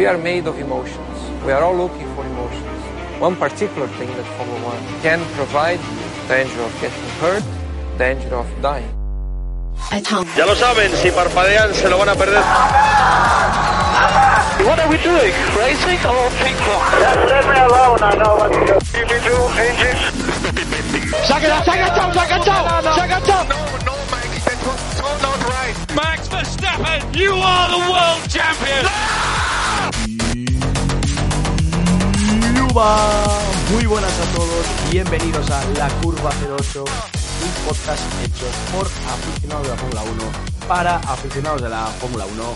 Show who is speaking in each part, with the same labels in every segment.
Speaker 1: We are made of emotions. We are all looking for emotions. One particular thing that Formula One can provide danger of getting hurt, danger of dying.
Speaker 2: Ya lo saben, si parpadean se lo van a perder.
Speaker 3: What are we doing? Racing or ping pong?
Speaker 4: Just leave me alone, I know what to do.
Speaker 3: Give me two engines.
Speaker 5: Se ha quedado, se ha enganchado, se ha enganchado, se ha enganchado.
Speaker 2: No, no, Mikey, that was so not right.
Speaker 5: Max Verstappen, you are the world champion.
Speaker 6: Yuba. Muy buenas a todos, bienvenidos a La Curva 08, un podcast hecho por aficionados de la Fórmula 1 para aficionados de la Fórmula 1.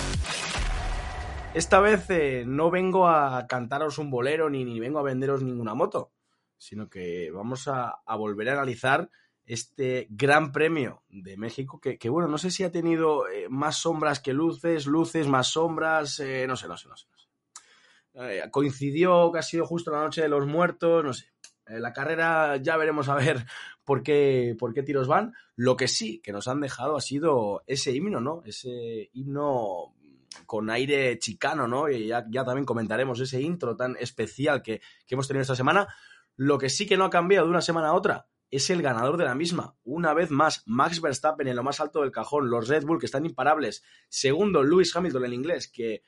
Speaker 6: Esta vez eh, no vengo a cantaros un bolero ni, ni vengo a venderos ninguna moto, sino que vamos a, a volver a analizar este Gran Premio de México, que, que bueno, no sé si ha tenido eh, más sombras que luces, luces más sombras, eh, no sé, no sé, no sé. No sé. Eh, coincidió que ha sido justo la noche de los muertos, no sé. Eh, la carrera ya veremos a ver por qué, por qué tiros van. Lo que sí que nos han dejado ha sido ese himno, ¿no? Ese himno con aire chicano, ¿no? Y ya, también comentaremos ese intro tan especial que, que hemos tenido esta semana. Lo que sí que no ha cambiado de una semana a otra es el ganador de la misma. Una vez más, Max Verstappen en lo más alto del cajón, los Red Bull que están imparables. Segundo, Lewis Hamilton en inglés, que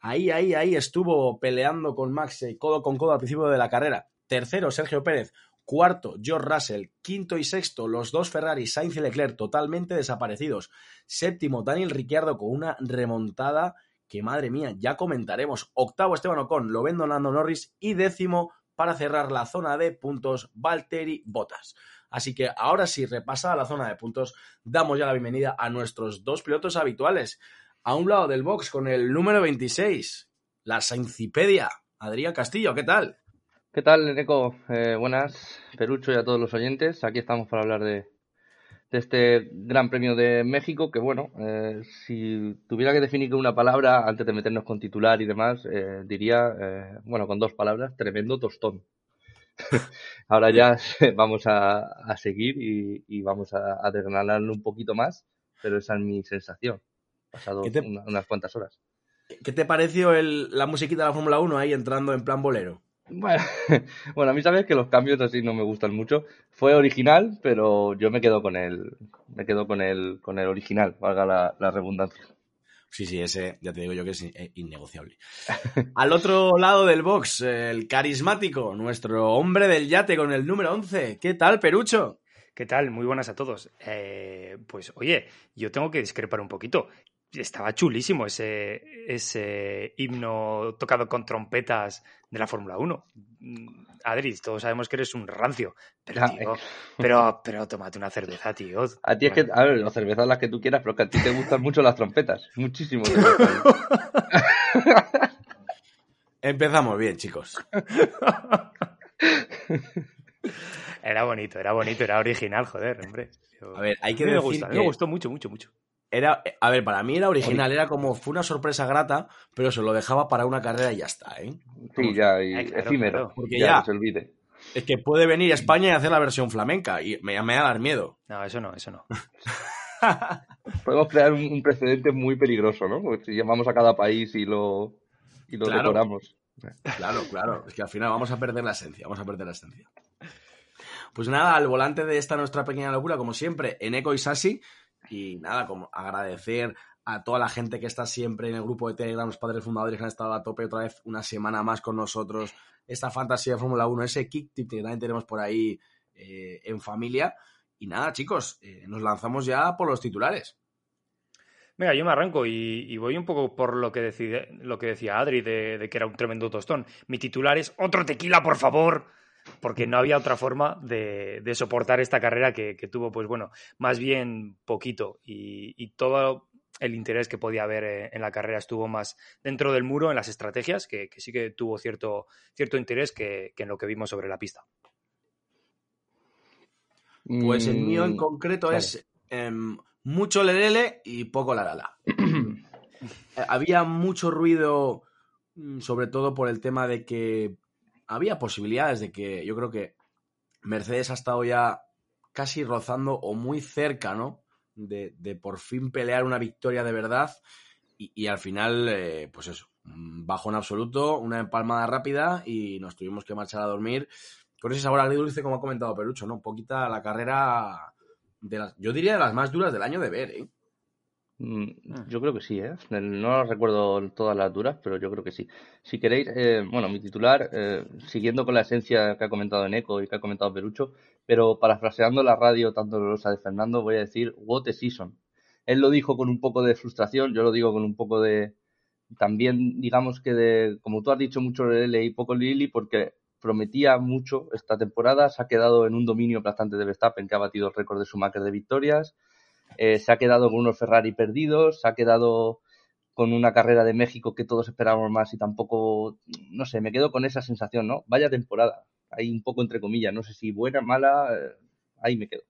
Speaker 6: ahí, ahí, ahí estuvo peleando con Max eh, codo con codo al principio de la carrera. Tercero, Sergio Pérez. Cuarto, George Russell. Quinto y sexto, los dos Ferrari, Sainz y Leclerc, totalmente desaparecidos. Séptimo, Daniel Ricciardo con una remontada que, madre mía, ya comentaremos. Octavo, Esteban Ocon, lo vendo Nando Norris. Y décimo, para cerrar la zona de puntos, Valtteri Bottas. Así que ahora sí, repasada la zona de puntos, damos ya la bienvenida a nuestros dos pilotos habituales. A un lado del box con el número 26, la Saincipedia, Adrián Castillo, ¿qué tal?
Speaker 7: ¿Qué tal, Neko? Eh, buenas, Perucho y a todos los oyentes. Aquí estamos para hablar de, este Gran Premio de México, que bueno, eh, si tuviera que definir con una palabra, antes de meternos con titular y demás, eh, diría, bueno, con dos palabras, tremendo tostón. Ahora ya vamos a, a seguir y, vamos a, a un poquito más, pero esa es mi sensación. Pasado
Speaker 6: te,
Speaker 7: una, unas cuantas horas.
Speaker 6: ¿Qué te pareció el, la musiquita de la Fórmula 1 ahí entrando en plan bolero?
Speaker 7: Bueno, bueno, a mí sabes que los cambios así no me gustan mucho. Fue original, pero yo me quedo con el, me quedo con el, con el original, valga la, la redundancia.
Speaker 6: Sí, sí, ese ya te digo yo que es innegociable. Al otro lado del box, el carismático, nuestro hombre del yate con el número 11. ¿Qué tal, Perucho?
Speaker 8: ¿Qué tal? Muy buenas a todos. Eh, pues oye, yo tengo que discrepar un poquito. Estaba chulísimo ese, ese himno tocado con trompetas de la Fórmula 1. Adri, todos sabemos que eres un rancio, pero, tío, pero, pero tómate una cerveza, tío.
Speaker 7: A ti es que, a ver, las cervezas las que tú quieras, pero que a ti te gustan mucho las trompetas. Muchísimo.
Speaker 6: Empezamos bien, chicos.
Speaker 8: Era bonito, era bonito, era original, joder, hombre. Yo,
Speaker 6: a ver, hay que
Speaker 8: me
Speaker 6: decir
Speaker 8: gusta,
Speaker 6: que
Speaker 8: me gustó mucho, mucho, mucho.
Speaker 6: Era, a ver, para mí era original, era como, fue una sorpresa grata, pero se lo dejaba para una carrera y ya está, ¿eh?
Speaker 7: Sí, ya, y
Speaker 8: claro,
Speaker 7: efímero,
Speaker 8: claro.
Speaker 6: Porque
Speaker 7: ya,
Speaker 6: ya-
Speaker 7: no se olvide.
Speaker 6: Es que puede venir a España y hacer la versión flamenca, y me, me va a dar miedo.
Speaker 8: No, eso no, eso no.
Speaker 7: Podemos crear un, un precedente muy peligroso, ¿no? Porque si llamamos a cada país y lo, y lo
Speaker 6: Claro.
Speaker 7: decoramos.
Speaker 6: Claro, claro, es que al final vamos a perder la esencia, vamos a perder la esencia. Pues nada, al volante de esta nuestra pequeña locura, como siempre, Eneco y Sasi, y nada, como agradecer a toda la gente que está siempre en el grupo de Telegram, los padres fundadores que han estado a tope otra vez una semana más con nosotros, esta fantasía de Fórmula 1, ese kick tip que también tenemos por ahí eh, en familia. Y nada, chicos, eh, nos lanzamos ya por los titulares.
Speaker 8: Venga, yo me arranco y, voy un poco por lo que, decide, lo que decía Adri de, de, que era un tremendo tostón. Mi titular es otro tequila, por favor, porque no había otra forma de, de soportar esta carrera que, que, tuvo, pues bueno, más bien poquito y, y todo el interés que podía haber eh, en la carrera estuvo más dentro del muro, en las estrategias, que, sí que tuvo cierto, cierto interés que, en lo que vimos sobre la pista.
Speaker 6: Pues el mío en mm, concreto es em, mucho lerele y poco la la. Había mucho ruido, mm, sobre todo por el tema de que había posibilidades de que yo creo que Mercedes ha estado ya casi rozando o muy cerca, ¿no? De, por fin pelear una victoria de verdad y, al final, eh, pues eso, bajo en absoluto, una empalmada rápida y nos tuvimos que marchar a dormir con ese sabor agridulce, como ha comentado Perucho, ¿no? Un poquita la carrera de las, yo diría de las más duras del año de ver, ¿eh?
Speaker 7: Mm, ah. Yo creo que sí, ¿eh? No recuerdo todas las duras, pero yo creo que sí. Si queréis, eh, bueno, mi titular, eh, siguiendo con la esencia que ha comentado Eneco y que ha comentado Perucho, pero parafraseando la radio tan dolorosa de Fernando, voy a decir, what a season. Él lo dijo con un poco de frustración, yo lo digo con un poco de, también digamos que de, como tú has dicho mucho leí poco Lili, porque prometía mucho esta temporada, se ha quedado en un dominio aplastante de Verstappen, que ha batido el récord de Schumacher de victorias, eh, se ha quedado con unos Ferrari perdidos, se ha quedado con una carrera de México que todos esperábamos más y tampoco, no sé, me quedo con esa sensación, ¿no? Vaya temporada, ahí un poco entre comillas, no sé si buena, mala, eh, ahí me quedo.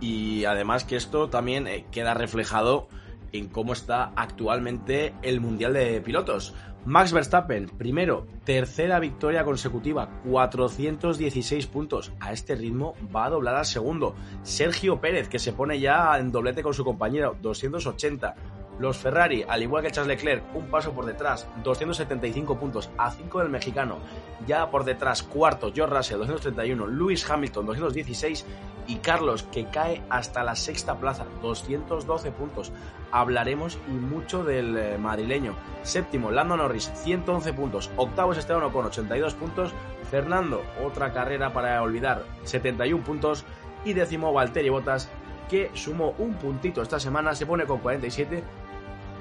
Speaker 6: Y además que esto también eh, queda reflejado en cómo está actualmente el Mundial de Pilotos. Max Verstappen, primero, tercera victoria consecutiva, 416 puntos. A este ritmo va a doblar al segundo. Sergio Pérez, que se pone ya en doblete con su compañero, 280. Los Ferrari, al igual que Charles Leclerc, un paso por detrás, 275 puntos a 5 del mexicano. Ya por detrás, cuarto, George Russell, 231, Lewis Hamilton, 216 y Carlos, que cae hasta la sexta plaza, 212 puntos. Hablaremos y mucho del eh, madrileño. Séptimo, Lando Norris, 111 puntos. Octavo es Esteban con 82 puntos. Fernando, otra carrera para olvidar, 71 puntos. Y décimo, Valtteri Bottas, que sumó un puntito esta semana, se pone con 47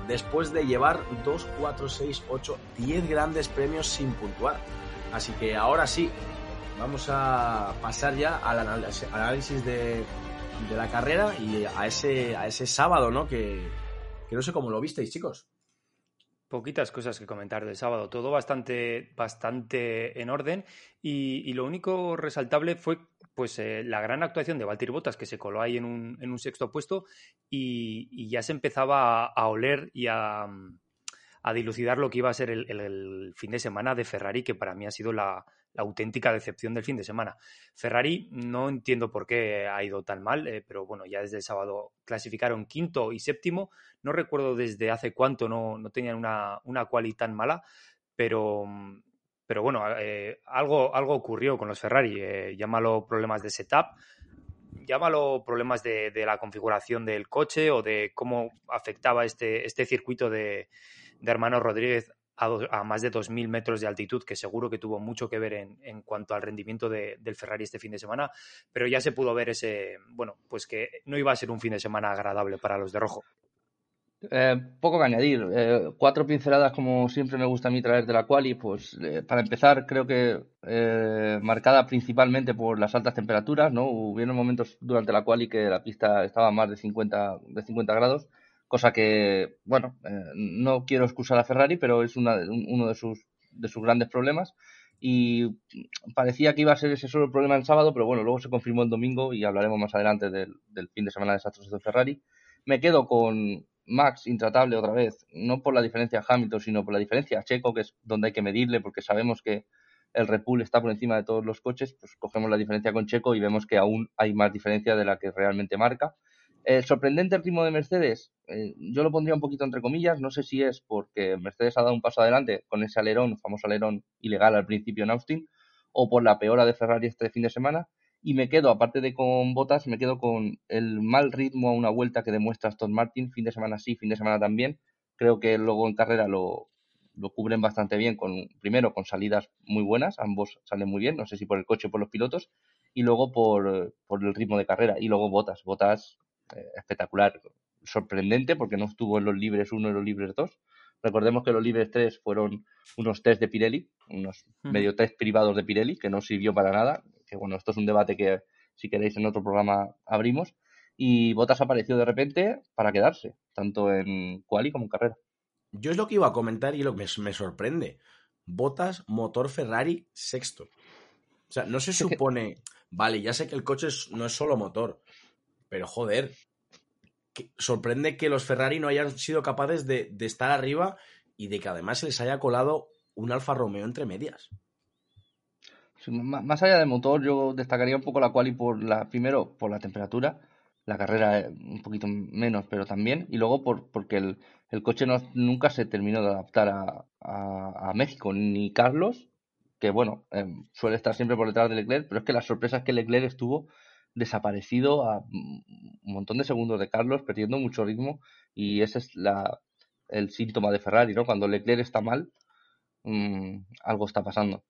Speaker 6: después de llevar 2, 4, 6, 8, 10 grandes premios sin puntuar. Así que ahora sí, vamos a pasar ya al análisis de, la carrera y a ese, a ese sábado, ¿no? Que, que no sé cómo lo visteis, chicos.
Speaker 8: Poquitas cosas que comentar del sábado, todo bastante, bastante en orden. Y, lo único resaltable fue pues eh, la gran actuación de Valtteri Bottas que se coló ahí en un, en un sexto puesto y, ya se empezaba a, oler y a, a, dilucidar lo que iba a ser el, fin de semana de Ferrari que para mí ha sido la, la auténtica decepción del fin de semana. Ferrari no entiendo por qué ha ido tan mal, eh, pero bueno, ya desde el sábado clasificaron quinto y séptimo. No recuerdo desde hace cuánto no, no tenían una, una quali tan mala, pero, pero bueno, eh, algo, algo ocurrió con los Ferrari. Eh, llámalo problemas de setup, llámalo problemas de, de, la configuración del coche o de cómo afectaba este, este circuito de, de Hermano Rodríguez a, más de 2.000 metros de altitud, que seguro que tuvo mucho que ver en, cuanto al rendimiento del Ferrari este fin de semana, pero ya se pudo ver ese, bueno, pues que no iba a ser un fin de semana agradable para los de rojo.
Speaker 7: Eh, poco que añadir. Eh, cuatro pinceladas, como siempre me gusta a mí traer de la quali. Pues eh, para empezar, creo que marcada principalmente por las altas temperaturas. ¿no? Hubieron momentos durante la quali que la pista estaba más de 50, de 50 grados cosa que, bueno, eh, no quiero excusar a Ferrari, pero es una, uno de sus, de sus grandes problemas. Y parecía que iba a ser ese solo problema el sábado, pero bueno, luego se confirmó el domingo y hablaremos más adelante del, fin de semana de desastrosos de Ferrari. Me quedo con Max intratable otra vez, no por la diferencia a Hamilton, sino por la diferencia a Checo, que es donde hay que medirle, porque sabemos que el Red Bull está por encima de todos los coches, pues cogemos la diferencia con Checo y vemos que aún hay más diferencia de la que realmente marca. El sorprendente ritmo de Mercedes, eh, yo lo pondría un poquito entre comillas, no sé si es porque Mercedes ha dado un paso adelante con ese alerón, famoso alerón ilegal al principio en Austin, o por la peora de Ferrari este fin de semana, y me quedo, aparte de con botas, me quedo con el mal ritmo a una vuelta que demuestra Aston Martin, fin de semana sí, fin de semana también, creo que luego en carrera lo, lo cubren bastante bien, con primero con salidas muy buenas, ambos salen muy bien, no sé si por el coche o por los pilotos, y luego por, por el ritmo de carrera, y luego botas, botas espectacular, sorprendente porque no estuvo en los libres 1 y los libres 2. Recordemos que los libres 3 fueron unos test de Pirelli, unos medio test privados de Pirelli, que no sirvió para nada. Que bueno, esto es un debate que si queréis en otro programa abrimos. y Bottas apareció de repente para quedarse, tanto en quali como en carrera.
Speaker 6: Yo es lo que iba a comentar y lo que me, sorprende. Botas, motor Ferrari, sexto. O sea, no se supone. Vale, ya sé que el coche no es solo motor, pero joder, sorprende que los Ferrari no hayan sido capaces de, estar arriba y de que además se les haya colado un Alfa Romeo entre medias.
Speaker 7: más allá del motor, yo destacaría un poco la quali por la, primero por la temperatura, la carrera eh, un poquito menos, pero también, y luego por, porque el, coche no, nunca se terminó de adaptar a, México, ni Carlos, que bueno, eh, suele estar siempre por detrás de Leclerc, pero es que las sorpresas que Leclerc estuvo desaparecido a un montón de segundos de Carlos, perdiendo mucho ritmo y ese es la, el síntoma de Ferrari, ¿no? Cuando Leclerc está mal, mm, algo está pasando.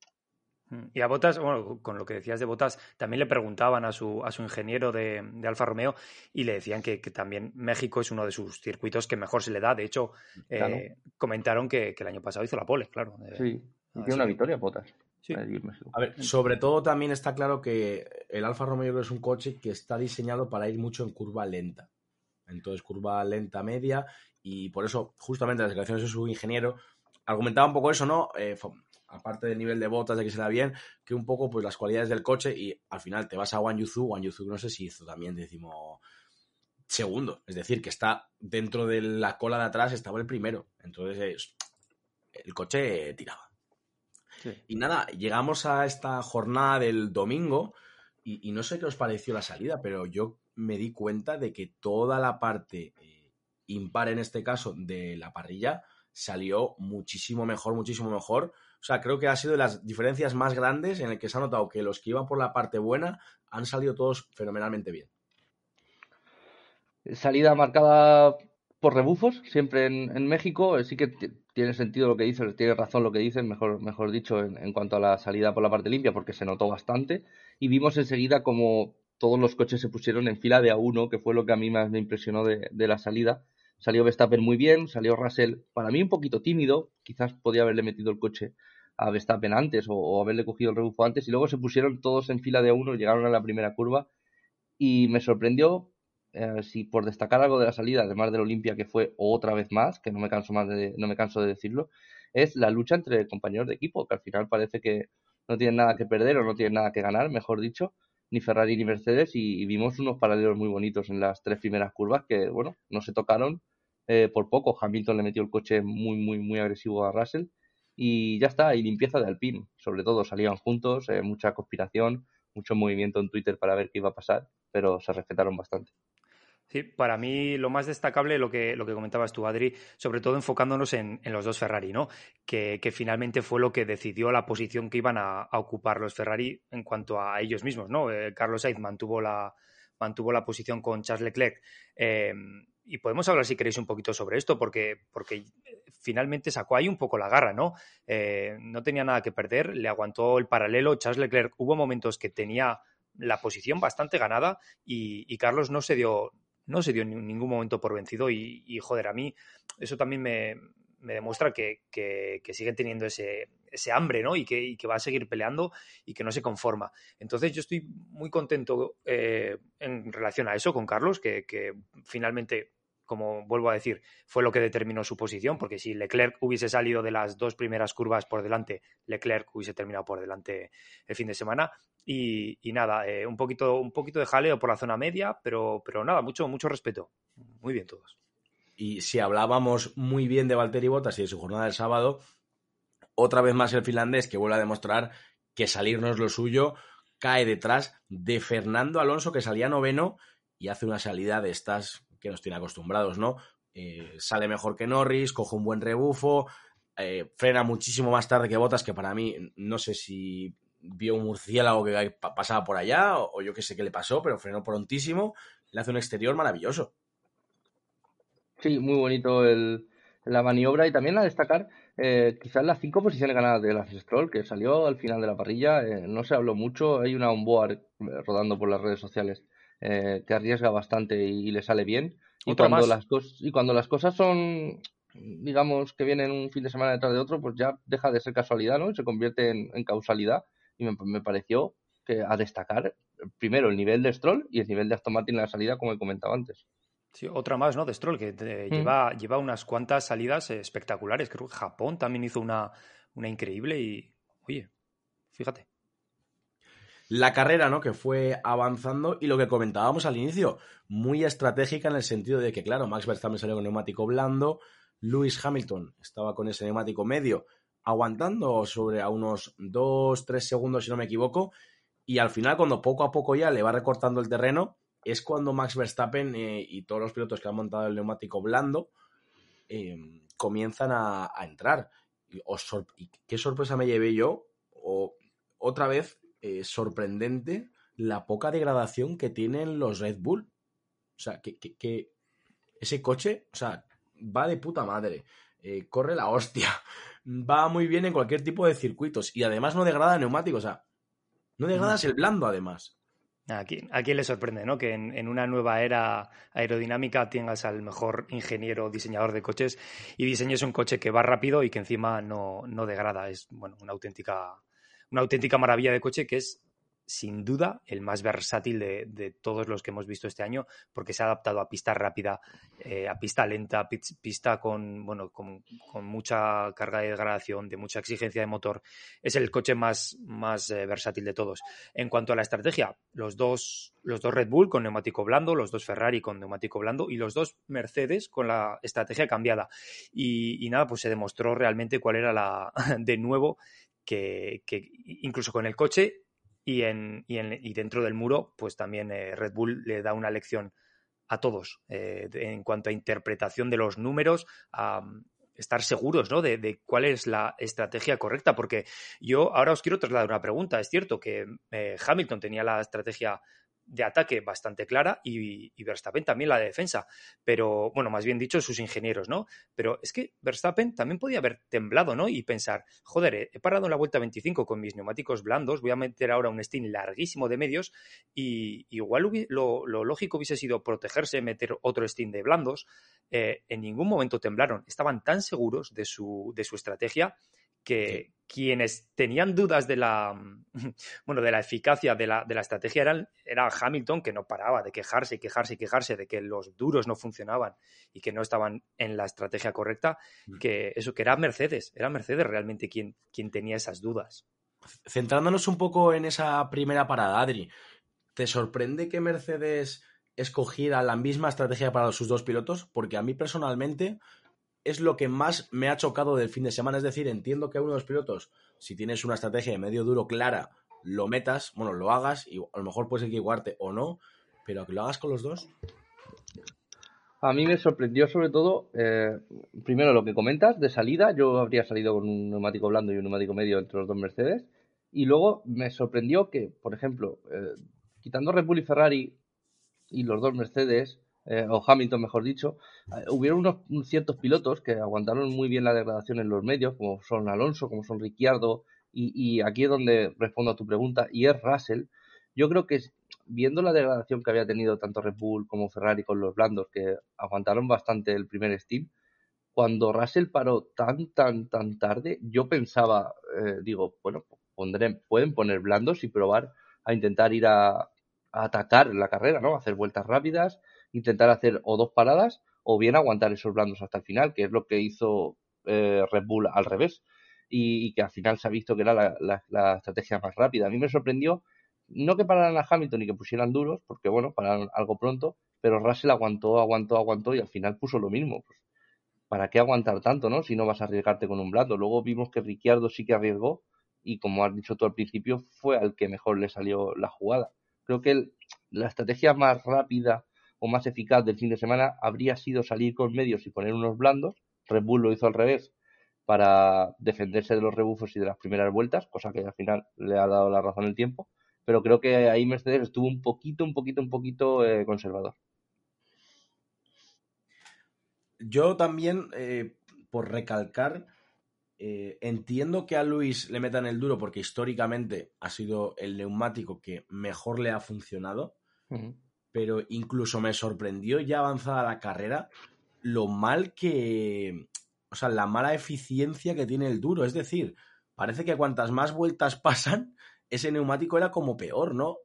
Speaker 8: Mm, y a Botas, bueno, con lo que decías de Botas, también le preguntaban a su, a su ingeniero de, Alfa Romeo y le decían que, también México es uno de sus circuitos que mejor se le da. De hecho, eh, comentaron que, el año pasado hizo la pole, claro.
Speaker 7: sí, y tiene una victoria Botas.
Speaker 6: A ver, sobre todo también está claro que el Alfa Romeo es un coche que está diseñado para ir mucho en curva lenta. Entonces, curva lenta media, y por eso, justamente las declaraciones de su ingeniero argumentaba un poco eso, ¿no? Eh, aparte del nivel de botas, de que se da bien, que un poco pues las cualidades del coche y al final te vas a Wang Yuzu, Wang Yuzu no sé si hizo también décimo segundo, es decir, que está dentro de la cola de atrás, estaba el primero, entonces el coche tiraba. Y nada, llegamos a esta jornada del domingo y, no sé qué os pareció la salida, pero yo me di cuenta de que toda la parte eh, impar en este caso de la parrilla salió muchísimo mejor, muchísimo mejor. O sea, creo que ha sido de las diferencias más grandes en el que se ha notado que los que iban por la parte buena han salido todos fenomenalmente bien.
Speaker 7: Salida marcada por rebufos, siempre en, México. Sí que tiene sentido lo que dices, tiene razón lo que dices, mejor, mejor dicho, en, cuanto a la salida por la parte limpia, porque se notó bastante. Y vimos enseguida como todos los coches se pusieron en fila de a uno, que fue lo que a mí más me impresionó de, la salida. Salió Verstappen muy bien, salió Russell, para mí un poquito tímido, quizás podía haberle metido el coche a Verstappen antes o, haberle cogido el rebufo antes, y luego se pusieron todos en fila de a uno, llegaron a la primera curva, y me sorprendió eh, si por destacar algo de la salida, además del Olimpia, que fue otra vez más, que no me canso más de, no me canso de decirlo, es la lucha entre compañeros de equipo, que al final parece que no tienen nada que perder o no tienen nada que ganar, mejor dicho, ni Ferrari ni Mercedes, y, vimos unos paralelos muy bonitos en las tres primeras curvas que, bueno, no se tocaron eh, por poco. Hamilton le metió el coche muy, muy, muy agresivo a Russell, y ya está, y limpieza de Alpine, sobre todo salían juntos, eh, mucha conspiración, mucho movimiento en Twitter para ver qué iba a pasar, pero se respetaron bastante.
Speaker 8: Sí, para mí lo más destacable, lo que, lo que comentabas tú, Adri, sobre todo enfocándonos en, los dos Ferrari, ¿no? Que, finalmente fue lo que decidió la posición que iban a, ocupar los Ferrari en cuanto a ellos mismos, ¿no? Eh, Carlos Sainz mantuvo la, mantuvo la posición con Charles Leclerc. Eh, y podemos hablar, si queréis, un poquito sobre esto, porque, porque finalmente sacó ahí un poco la garra, ¿no? Eh, no tenía nada que perder, le aguantó el paralelo. Charles Leclerc hubo momentos que tenía la posición bastante ganada y Carlos no se dio no se dio en ningún momento por vencido y, joder, a mí eso también me, demuestra que, siguen teniendo ese, ese hambre, ¿no? Y que, va a seguir peleando y que no se conforma. Entonces yo estoy muy contento eh, en relación a eso con Carlos, que, que finalmente como vuelvo a decir, fue lo que determinó su posición, porque si Leclerc hubiese salido de las dos primeras curvas por delante, Leclerc hubiese terminado por delante el fin de semana. Y, nada, eh, un, poquito, un poquito de jaleo por la zona media, pero, pero nada, mucho, mucho respeto. Muy bien todos.
Speaker 6: Y si hablábamos muy bien de Valtteri Bottas y de su jornada del sábado, otra vez más el finlandés que vuelve a demostrar que salirnos lo suyo cae detrás de Fernando Alonso, que salía noveno y hace una salida de estas que nos tiene acostumbrados, ¿no? Eh, sale mejor que Norris, coge un buen rebufo, eh, frena muchísimo más tarde que Botas, que para mí no sé si vio un murciélago que pasaba por allá o, yo qué sé qué le pasó, pero frenó prontísimo, le hace un exterior maravilloso.
Speaker 7: Sí, muy bonito el, la maniobra y también a destacar eh, quizás las cinco posiciones ganadas de Lance Stroll, que salió al final de la parrilla, no se habló mucho, hay una onboard rodando por las redes sociales eh, que arriesga bastante y, le sale bien. Y cuando, las y cuando las cosas son, digamos, que vienen un fin de semana detrás de otro, pues ya deja de ser casualidad, ¿no? Y se convierte en, causalidad. Y me, pareció que a destacar primero el nivel de Stroll y el nivel de Aston Martin en la salida, como he comentado antes.
Speaker 8: Sí, otra más, ¿no? De Stroll, que mm. lleva, lleva unas cuantas salidas espectaculares. Creo que Japón también hizo una, una increíble y, oye, fíjate.
Speaker 6: La carrera, ¿no? Que fue avanzando y lo que comentábamos al inicio, muy estratégica en el sentido de que, claro, Max Verstappen salió con neumático blando, Lewis Hamilton estaba con ese neumático medio aguantando sobre a unos 2-3 segundos, si no me equivoco, y al final, cuando poco a poco ya le va recortando el terreno, es cuando Max Verstappen eh, y todos los pilotos que han montado el neumático blando eh, comienzan a, entrar. Y, qué sorpresa me llevé yo, o otra vez eh, sorprendente la poca degradación que tienen los Red Bull. O sea, que, que, ese coche, o sea, va de puta madre, corre la hostia, va muy bien en cualquier tipo de circuitos y además no degrada neumáticos, o sea, no degradas el blando además.
Speaker 8: ¿A quién, ¿A quién, le sorprende ¿no? que en, una nueva era aerodinámica tengas al mejor ingeniero diseñador de coches y diseñes un coche que va rápido y que encima no, no degrada? Es bueno, una auténtica, una auténtica maravilla de coche que es sin duda el más versátil de, todos los que hemos visto este año, porque se ha adaptado a pista rápida, eh, a pista lenta, pista con, bueno, con, mucha carga de degradación, de mucha exigencia de motor. Es el coche más, más eh, versátil de todos. En cuanto a la estrategia, los dos, los dos Red Bull con neumático blando, los dos Ferrari con neumático blando y los dos Mercedes con la estrategia cambiada. Y nada, pues se demostró realmente cuál era la, de nuevo, que, que incluso con el coche y, en, y, en, y dentro del muro, pues también eh, Red Bull le da una lección a todos eh, en cuanto a interpretación de los números, a mm, estar seguros ¿no? de, cuál es la estrategia correcta, porque yo ahora os quiero trasladar una pregunta. Es cierto que eh, Hamilton tenía la estrategia de ataque bastante clara y, Verstappen también la de defensa. Pero, bueno, más bien dicho, sus ingenieros, ¿no? Pero es que Verstappen también podía haber temblado, ¿no? Y pensar, joder, he parado en la vuelta 25 con mis neumáticos blandos, voy a meter ahora un stint larguísimo de medios y igual lo, lógico hubiese sido protegerse, meter otro stint de blandos. Eh, en ningún momento temblaron, estaban tan seguros de su, de su estrategia que quienes tenían dudas de la, bueno, de la eficacia de la, de la estrategia eran, era Hamilton, que no paraba de quejarse y quejarse y quejarse de que los duros no funcionaban y que no estaban en la estrategia correcta, mm. que eso, que era Mercedes, era Mercedes realmente quien, quien tenía esas dudas.
Speaker 6: Centrándonos un poco en esa primera parada, Adri, ¿te sorprende que Mercedes escogiera la misma estrategia para sus dos pilotos? Porque a mí personalmente es lo que más me ha chocado del fin de semana. Es decir, entiendo que a uno de los pilotos, si tienes una estrategia de medio duro clara, lo metas, bueno, lo hagas y a lo mejor puedes equivocarte o no, pero que lo hagas con los dos.
Speaker 7: A mí me sorprendió sobre todo, eh, primero lo que comentas de salida, yo habría salido con un neumático blando y un neumático medio entre los dos Mercedes, y luego me sorprendió que, por ejemplo, eh, quitando Red Bull y Ferrari y los dos Mercedes, eh, o Hamilton mejor dicho, eh, hubieron unos ciertos pilotos que aguantaron muy bien la degradación en los medios, como son Alonso, como son Ricciardo, y, aquí es donde respondo a tu pregunta, y es Russell. Yo creo que viendo la degradación que había tenido tanto Red Bull como Ferrari con los blandos, que aguantaron bastante el primer Steam, cuando Russell paró tan, tan, tan tarde, yo pensaba, eh, digo, bueno, pondré, pueden poner blandos y probar a intentar ir a, a atacar la carrera, ¿no? Hacer vueltas rápidas intentar hacer o dos paradas o bien aguantar esos blandos hasta el final, que es lo que hizo eh, Red Bull al revés y, que al final se ha visto que era la, estrategia más rápida. A mí me sorprendió no que pararan a Hamilton y que pusieran duros, porque bueno, pararon algo pronto, pero Russell aguantó, aguantó, aguantó y al final puso lo mismo. Pues, ¿Para qué aguantar tanto, no? Si no vas a arriesgarte con un blando. Luego vimos que Ricciardo sí que arriesgó y como has dicho tú al principio, fue al que mejor le salió la jugada. Creo que la estrategia más rápida o más eficaz del fin de semana habría sido salir con medios y poner unos blandos. Red Bull lo hizo al revés para defenderse de los rebufos y de las primeras vueltas, cosa que al final le ha dado la razón el tiempo. Pero creo que ahí Mercedes estuvo un poquito, un poquito, un poquito eh, conservador.
Speaker 6: Yo también, eh, por recalcar, eh, entiendo que a Luis le metan el duro porque históricamente ha sido el neumático que mejor le ha funcionado pero incluso me sorprendió ya avanzada la carrera lo mal que, o sea, la mala eficiencia que tiene el duro. Es decir, parece que cuantas más vueltas pasan, ese neumático era como peor, ¿no?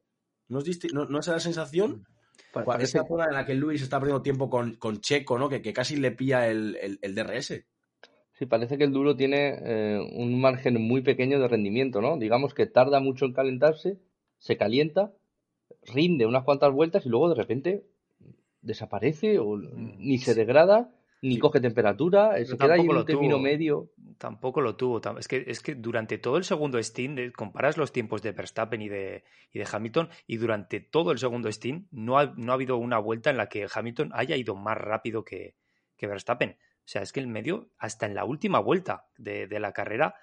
Speaker 6: ¿No es, no, es la sensación? Cua-
Speaker 7: parece-
Speaker 6: Esa zona en la que Luis está perdiendo tiempo con, con Checo, ¿no? Que, que casi le pilla el, el- el DRS.
Speaker 7: Sí, parece que el duro tiene eh, un margen muy pequeño de rendimiento, ¿no? Digamos que tarda mucho en calentarse, se calienta, rinde unas cuantas vueltas y luego de repente desaparece o ni se degrada, ni
Speaker 6: Sí.
Speaker 7: coge temperatura, eh, se queda ahí en un término medio.
Speaker 8: Tampoco lo tuvo. Es que, es que durante todo el segundo Steam, de- comparas los tiempos de Verstappen y de, y de Hamilton, y durante todo el segundo Steam no ha, no ha habido una vuelta en la que Hamilton haya ido más rápido que, que Verstappen. O sea, es que el medio, hasta en la última vuelta de, de la carrera,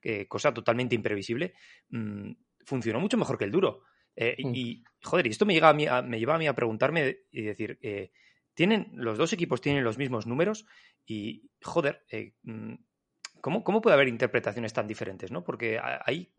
Speaker 8: que cosa totalmente imprevisible, mm, funcionó mucho mejor que el duro. Eh, y-
Speaker 7: Mm.
Speaker 8: y, joder, y esto me, llega a mí a- me lleva a mí a preguntarme y decir, eh, tienen, los dos equipos tienen los mismos números y, joder, eh, mm, ¿cómo, ¿cómo puede haber interpretaciones tan diferentes? ¿no? Porque hay...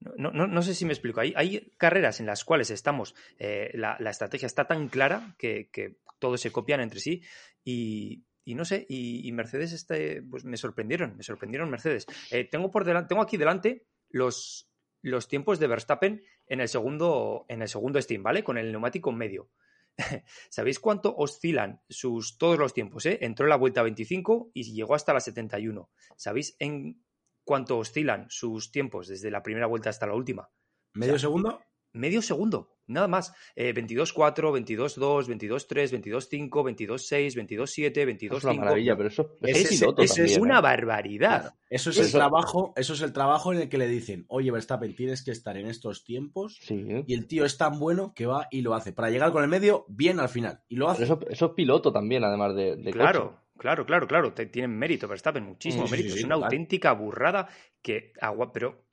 Speaker 8: No, no, no sé si me explico. Hay, hay carreras en las cuales estamos, eh, la, la estrategia está tan clara que, que todos se copian entre sí y, y no sé, y, y Mercedes este, pues me sorprendieron, me sorprendieron Mercedes. Eh, tengo, por delante, tengo aquí delante los, los tiempos de Verstappen en el segundo, en el segundo Steam, ¿vale? Con el neumático medio. ¿Sabéis cuánto oscilan sus todos los tiempos? Eh? Entró en la vuelta 25 y llegó hasta la 71. ¿Sabéis en cuánto oscilan sus tiempos desde la primera vuelta hasta la última?
Speaker 6: ¿Medio segundo?
Speaker 8: Medio segundo, nada más. Eh, 22-4, 22-2, 22-3, 22-5, 22-6, 22-7,
Speaker 7: Es una
Speaker 8: 22-5.
Speaker 7: maravilla, pero eso, eso
Speaker 6: Ese-
Speaker 7: es piloto
Speaker 6: ese
Speaker 8: Es
Speaker 7: también,
Speaker 8: una
Speaker 7: ¿eh?
Speaker 8: barbaridad.
Speaker 6: Claro, Eso es
Speaker 7: Eso-
Speaker 6: el trabajo, eso es el trabajo en el que le dicen, oye Verstappen, tienes que estar en estos tiempos.
Speaker 7: Sí,
Speaker 6: Y el tío es tan bueno que va y lo hace. Para llegar con el medio, bien al final. Y lo hace.
Speaker 7: Pero eso, eso es piloto también, además de, de
Speaker 8: Claro,
Speaker 7: coche.
Speaker 8: claro, claro, claro. Te- tienen mérito, Verstappen, muchísimo
Speaker 6: Sí,
Speaker 8: mérito.
Speaker 6: sí,
Speaker 8: es una auténtica burrada que agua, pero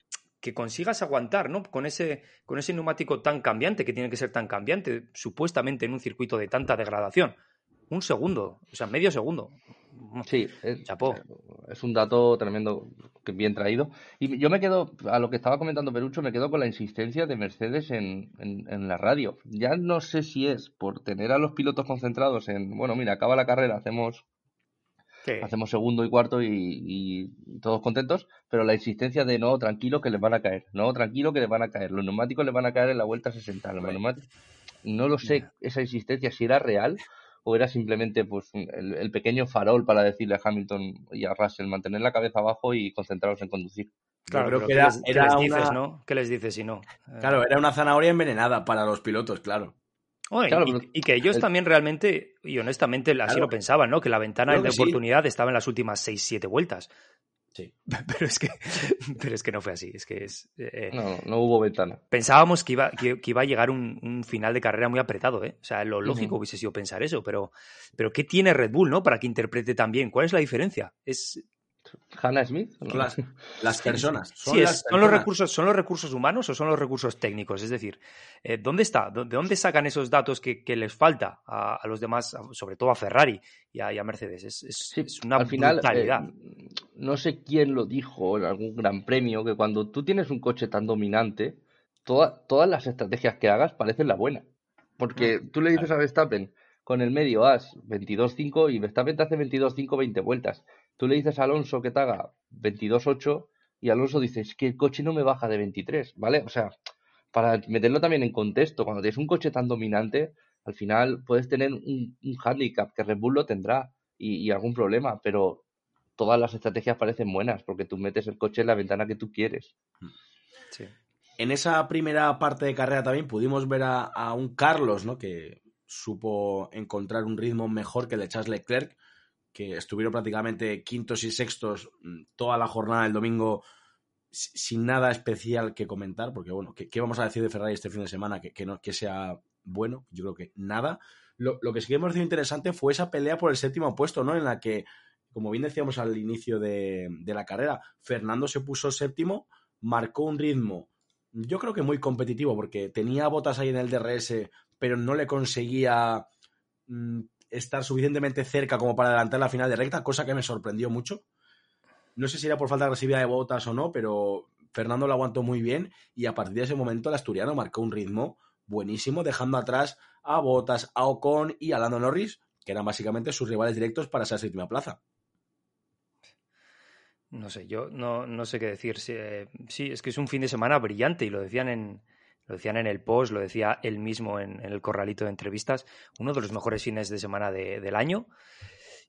Speaker 8: que consigas aguantar, ¿no? Con ese, con ese neumático tan cambiante, que tiene que ser tan cambiante, supuestamente en un circuito de tanta degradación. Un segundo, o sea, medio segundo.
Speaker 7: Sí, es,
Speaker 8: Chapó.
Speaker 7: es un dato tremendo, bien traído. Y yo me quedo, a lo que estaba comentando Perucho, me quedo con la insistencia de Mercedes en, en, en la radio. Ya no sé si es por tener a los pilotos concentrados en, bueno, mira, acaba la carrera, hacemos,
Speaker 8: Sí.
Speaker 7: hacemos segundo y cuarto y, y todos contentos, pero la insistencia de no, tranquilo que les van a caer, no, tranquilo que les van a caer, los neumáticos les van a caer en la vuelta 60, los neumáticos- no lo sé, esa insistencia, si era real o era simplemente pues el, el pequeño farol para decirle a Hamilton y a Russell mantener la cabeza abajo y concentraros en conducir.
Speaker 8: Claro,
Speaker 6: creo que
Speaker 8: ¿qué
Speaker 6: era-
Speaker 8: qué les dices,
Speaker 6: una-
Speaker 8: no? ¿Qué les dices si no?
Speaker 6: Claro, era una zanahoria envenenada para los pilotos, claro.
Speaker 8: Bueno, y-
Speaker 7: Claro,
Speaker 8: y,
Speaker 7: pero-
Speaker 8: y que ellos
Speaker 7: el-
Speaker 8: también realmente, y honestamente, así
Speaker 6: Claro.
Speaker 8: lo pensaban, ¿no? Que la ventana de
Speaker 6: sí.
Speaker 8: oportunidad estaba en las últimas 6-7 vueltas.
Speaker 6: Sí.
Speaker 8: Pero es que, pero es que no fue así. Es que es. eh,
Speaker 7: No, no hubo ventana.
Speaker 8: Pensábamos que iba, que, que iba a llegar un, un final de carrera muy apretado, ¿eh? O sea, lo lógico hubiese sido pensar eso, pero, pero ¿qué tiene Red Bull, no? Para que interprete tan bien. ¿Cuál es la diferencia? Es,
Speaker 7: Hannah Smith,
Speaker 6: las, las personas. Son,
Speaker 8: sí, es-
Speaker 6: las
Speaker 8: ¿son, los recursos, ¿son los recursos humanos o son los recursos técnicos? Es decir, eh, ¿dónde está? ¿De dónde sacan esos datos que, que les falta a, a los demás, sobre todo a Ferrari y a, y a Mercedes? Es, es-
Speaker 7: Sí,
Speaker 8: es una
Speaker 7: al final,
Speaker 8: brutalidad.
Speaker 7: eh, no sé quién lo dijo en algún gran premio, que cuando tú tienes un coche tan dominante, toda- todas las estrategias que hagas parecen la buena. Porque tú le dices a Verstappen, con el medio haz 22.5 y Verstappen te hace 22.5 20 vueltas. Tú le dices a Alonso que te haga 22.8 y Alonso dice, es que el coche no me baja de 23, ¿vale? O sea, para meterlo también en contexto, cuando tienes un coche tan dominante, al final puedes tener un, un hándicap que Red Bull lo tendrá y, y algún problema, pero todas las estrategias parecen buenas porque tú metes el coche en la ventana que tú quieres.
Speaker 8: Sí.
Speaker 6: En esa primera parte de carrera también pudimos ver a, a un Carlos, ¿no? Que supo encontrar un ritmo mejor que el de Charles Leclerc, que estuvieron prácticamente quintos y sextos mm, toda la jornada del domingo si- sin nada especial que comentar, porque bueno, ¿qué, qué vamos a decir de Ferrari este fin de semana que, que no, que sea bueno? Yo creo que nada. Lo, lo que sí que me pareció interesante fue esa pelea por el séptimo puesto, ¿no? En la que, como bien decíamos al inicio de, de la carrera, Fernando se puso séptimo, marcó un ritmo, yo creo que muy competitivo, porque tenía botas ahí en el DRS, pero no le conseguía mm, estar suficientemente cerca como para adelantar la final de recta, cosa que me sorprendió mucho. No sé si era por falta de agresividad de botas o no, pero Fernando lo aguantó muy bien y a partir de ese momento el asturiano marcó un ritmo buenísimo, dejando atrás a Botas, a Ocon y a Lando Norris, que eran básicamente sus rivales directos para esa séptima plaza.
Speaker 8: No sé, yo no, no sé qué decir. Sí, eh, sí, es que es un fin de semana brillante y lo decían en, lo decían en el post, lo decía él mismo en, el corralito de entrevistas, uno de los mejores fines de semana del año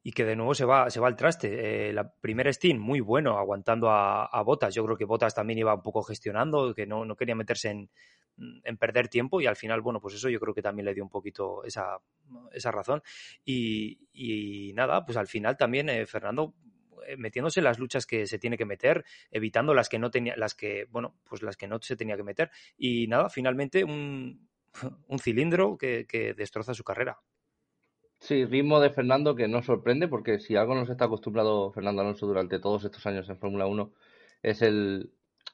Speaker 8: y que de nuevo se va, se va al traste. Eh, la primera Steam, muy bueno, aguantando a, Botas. Yo creo que Botas también iba un poco gestionando, que no, no quería meterse en, en, perder tiempo y al final, bueno, pues eso yo creo que también le dio un poquito esa, esa razón. Y, y nada, pues al final también eh, Fernando metiéndose en las luchas que se tiene que meter, evitando las que no tenía, las que, bueno, pues las que no se tenía que meter. Y nada, finalmente un, un cilindro que, que destroza su carrera.
Speaker 7: Sí, ritmo de Fernando que no sorprende, porque si algo nos está acostumbrado Fernando Alonso durante todos estos años en Fórmula 1 es el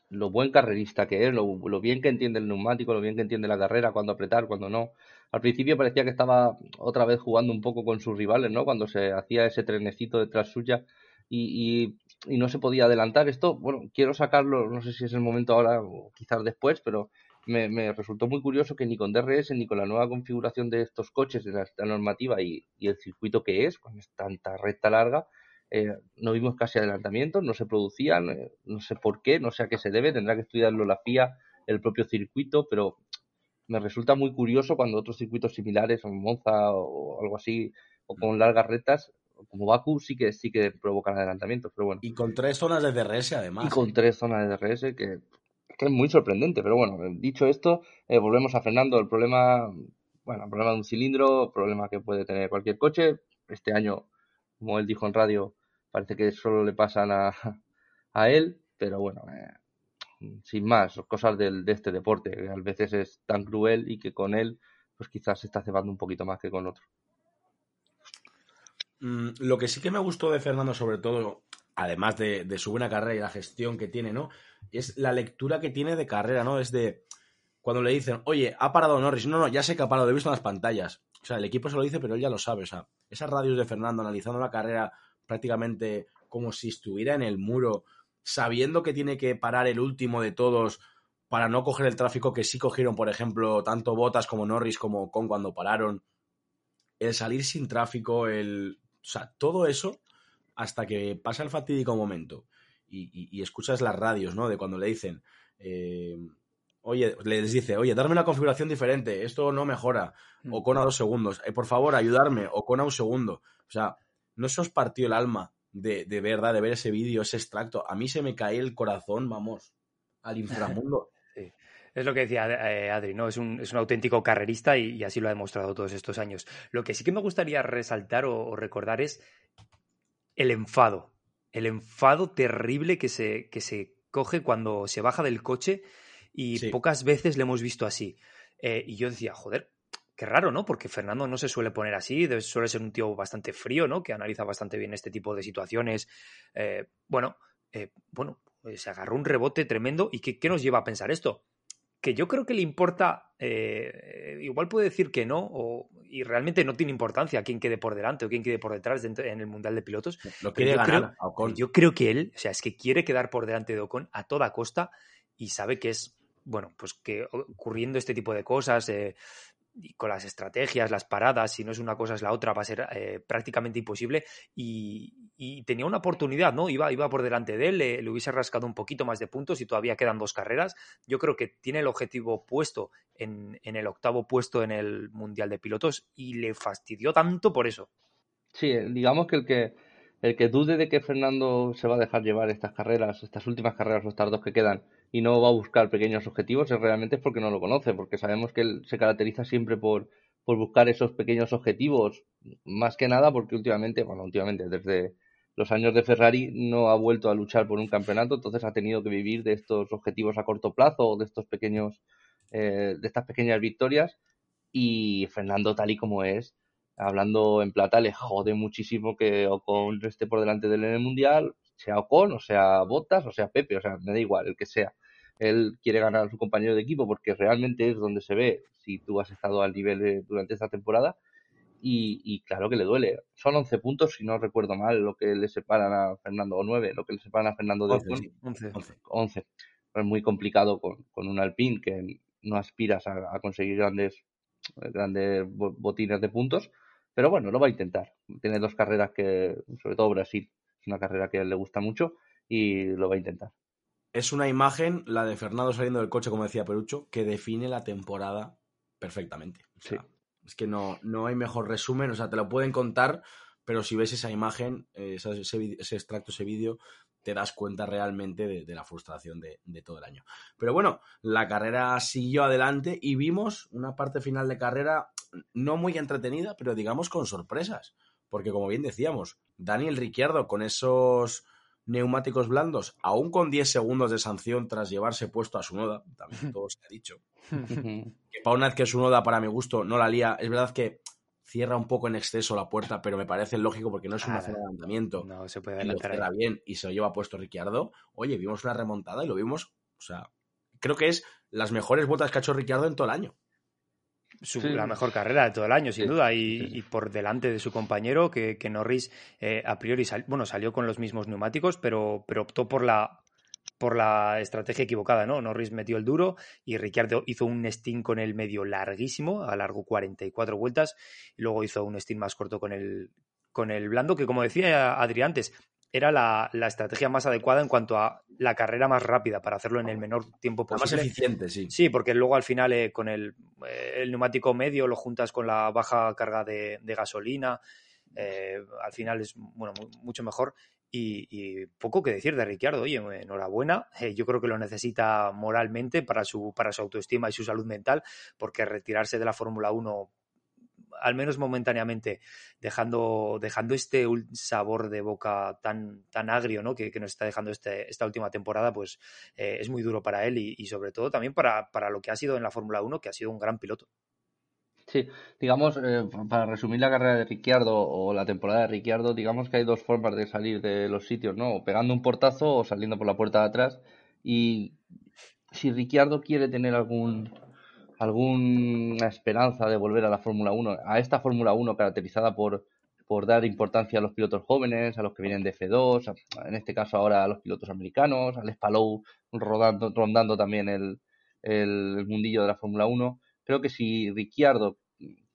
Speaker 7: lo buen carrerista que es, lo, lo, bien que entiende el neumático, lo bien que entiende la carrera, cuando apretar, cuando no. Al principio parecía que estaba otra vez jugando un poco con sus rivales, ¿no? Cuando se hacía ese trenecito detrás suya y, y, y no se podía adelantar. Esto, bueno, quiero sacarlo, no sé si es el momento ahora o quizás después, pero me, resultó muy curioso que ni con DRS ni con la nueva configuración de estos coches de la, normativa y, el circuito que es, con tanta recta larga, eh, no vimos casi adelantamientos, no se producían, eh, no sé por qué, no sé a qué se debe, tendrá que estudiarlo la FIA, el propio circuito, pero me resulta muy curioso cuando otros circuitos similares, como Monza o algo así, o con largas rectas, como Baku sí que sí que provocan adelantamientos, pero bueno.
Speaker 6: Y con tres zonas de DRS además.
Speaker 7: Y con tres zonas de DRS que que es muy sorprendente, pero bueno, dicho esto, eh, volvemos a Fernando. El problema, bueno, el problema de un cilindro, problema que puede tener cualquier coche. Este año, como él dijo en radio, parece que solo le pasan a, a él, pero bueno, eh, sin más, cosas del, de este deporte, que a veces es tan cruel y que con él, pues quizás se está cebando un poquito más que con otro.
Speaker 6: Mm, lo que sí que me gustó de Fernando, sobre todo, además de, su buena carrera y la gestión que tiene, ¿no? Es la lectura que tiene de carrera, ¿no? Es de cuando le dicen, oye, ha parado Norris. No, no, ya sé que ha parado, lo he visto en las pantallas. O sea, el equipo se lo dice, pero él ya lo sabe. O sea, esas radios de Fernando analizando la carrera prácticamente como si estuviera en el muro, sabiendo que tiene que parar el último de todos para no coger el tráfico que sí cogieron, por ejemplo, tanto Botas como Norris como Con cuando pararon. El salir sin tráfico, el. O sea, todo eso hasta que pasa el fatídico momento y, escuchas las radios, ¿no? De cuando le dicen, eh, oye, les dice, oye, darme una configuración diferente, esto no mejora, o con a dos segundos, eh, por favor, ayudarme, o con a un segundo. O sea, no se os partió el alma de, de verdad, de ver ese vídeo, ese extracto. A mí se me cae el corazón, vamos, al inframundo.
Speaker 8: Es lo que decía eh, Adri, ¿no? Es un, es un auténtico carrerista y, así lo ha demostrado todos estos años. Lo que sí que me gustaría resaltar o recordar es el enfado. El enfado terrible que se, que se coge cuando se baja del coche y pocas veces le hemos visto así. Eh, y yo decía, joder, qué raro, ¿no? Porque Fernando no se suele poner así, suele ser un tío bastante frío, ¿no? Que analiza bastante bien este tipo de situaciones. Eh, bueno, eh, bueno, se agarró un rebote tremendo. ¿Y qué, qué, nos lleva a pensar esto? Que yo creo que le importa, eh, igual puede decir que no, o, y realmente no tiene importancia quién quede por delante o quién quede por detrás en el Mundial de Pilotos.
Speaker 6: Lo quiere yo,
Speaker 8: creo, yo creo que él, o sea, es que quiere quedar por delante de Ocon a toda costa y sabe que es, bueno, pues que ocurriendo este tipo de cosas, eh, y con las estrategias, las paradas, si no es una cosa es la otra, va a ser eh, prácticamente imposible. Y, tenía una oportunidad, ¿no? Iba, iba por delante de él, le, hubiese rascado un poquito más de puntos y todavía quedan dos carreras. Yo creo que tiene el objetivo puesto en, en el octavo puesto en el Mundial de Pilotos y le fastidió tanto por eso.
Speaker 7: Sí, digamos que el que el que dude de que Fernando se va a dejar llevar estas carreras, estas últimas carreras o estas dos que quedan, y no va a buscar pequeños objetivos, es realmente porque no lo conoce, porque sabemos que él se caracteriza siempre por, por buscar esos pequeños objetivos, más que nada porque últimamente, bueno, últimamente, desde los años de Ferrari no ha vuelto a luchar por un campeonato, entonces ha tenido que vivir de estos objetivos a corto plazo o de estos pequeños, eh, de estas pequeñas victorias, y Fernando tal y como es, hablando en plata, le jode muchísimo que Ocon esté por delante de él en el Mundial, sea Ocon, o sea Bottas, o sea Pepe, o sea, me da igual, el que sea. Él quiere ganar a su compañero de equipo porque realmente es donde se ve si tú has estado al nivel durante esta temporada. Y, claro que le duele. Son 11 puntos, si no recuerdo mal, lo que le separan a Fernando, o 9, lo que le separan a Fernando de 11, 11. 11. Es muy complicado con, un Alpine que no aspiras a, a conseguir grandes, grandes botines de puntos pero bueno, lo va a intentar. Tiene dos carreras que, sobre todo Brasil, es una carrera que a él le gusta mucho y lo va a intentar.
Speaker 6: es una imagen, la de Fernando saliendo del coche, como decía Perucho, que define la temporada perfectamente. Es que no, no hay mejor resumen, o sea, te lo pueden contar, pero si ves esa imagen, eh, ese, ese, extracto, ese vídeo, te das cuenta realmente de, la frustración de, todo el año. Pero bueno, la carrera siguió adelante y vimos una parte final de carrera no muy entretenida, pero digamos con sorpresas. Porque como bien decíamos, Daniel Ricciardo con esos neumáticos blandos, aún con 10 segundos de sanción tras llevarse puesto a su noda, también todo se ha dicho. que para una vez que su noda, para mi gusto, no la lía. Es verdad que cierra un poco en exceso la puerta, pero me parece lógico porque no es una zona de adelantamiento.
Speaker 8: No se puede
Speaker 6: adelantar. bien y se lo lleva puesto Ricciardo. Oye, vimos una remontada y lo vimos, o sea, creo que es las mejores botas que ha hecho Ricciardo en todo el año.
Speaker 8: La mejor carrera de todo el año, sin duda, y, por delante de su compañero, que, Norris eh, a priori bueno, salió con los mismos neumáticos, pero, pero optó por la, por la estrategia equivocada, ¿no? Norris metió el duro y Ricciardo hizo un stint con el medio larguísimo, a largo 44 vueltas, y luego hizo un stint más corto con el, con el blando, que como decía Adri antes, era la, estrategia más adecuada en cuanto a la carrera más rápida para hacerlo en el menor tiempo posible.
Speaker 6: más eficiente, sí.
Speaker 8: Sí, porque luego al final eh, con el, eh, el, neumático medio lo juntas con la baja carga de, gasolina. Eh, al final es bueno mucho mejor y, poco que decir de Ricciardo. Oye, enhorabuena. yo creo que lo necesita moralmente para su, para su autoestima y su salud mental, porque retirarse de la Fórmula 1 al menos momentáneamente, dejando, dejando este sabor de boca tan, tan agrio ¿no? que, nos está dejando este, esta última temporada, pues eh, es muy duro para él y, sobre todo también para, para, lo que ha sido en la Fórmula 1, que ha sido un gran piloto.
Speaker 7: Sí, digamos, eh, para resumir la carrera de Ricciardo o la temporada de Ricciardo, digamos que hay dos formas de salir de los sitios, ¿no? O pegando un portazo o saliendo por la puerta de atrás. Y si Ricciardo quiere tener algún alguna esperanza de volver a la Fórmula 1, a esta Fórmula 1 caracterizada por, por dar importancia a los pilotos jóvenes, a los que vienen de F2, en este caso ahora a los pilotos americanos, al Spalou rodando, rondando también el, el mundillo de la Fórmula 1. Creo que si Ricciardo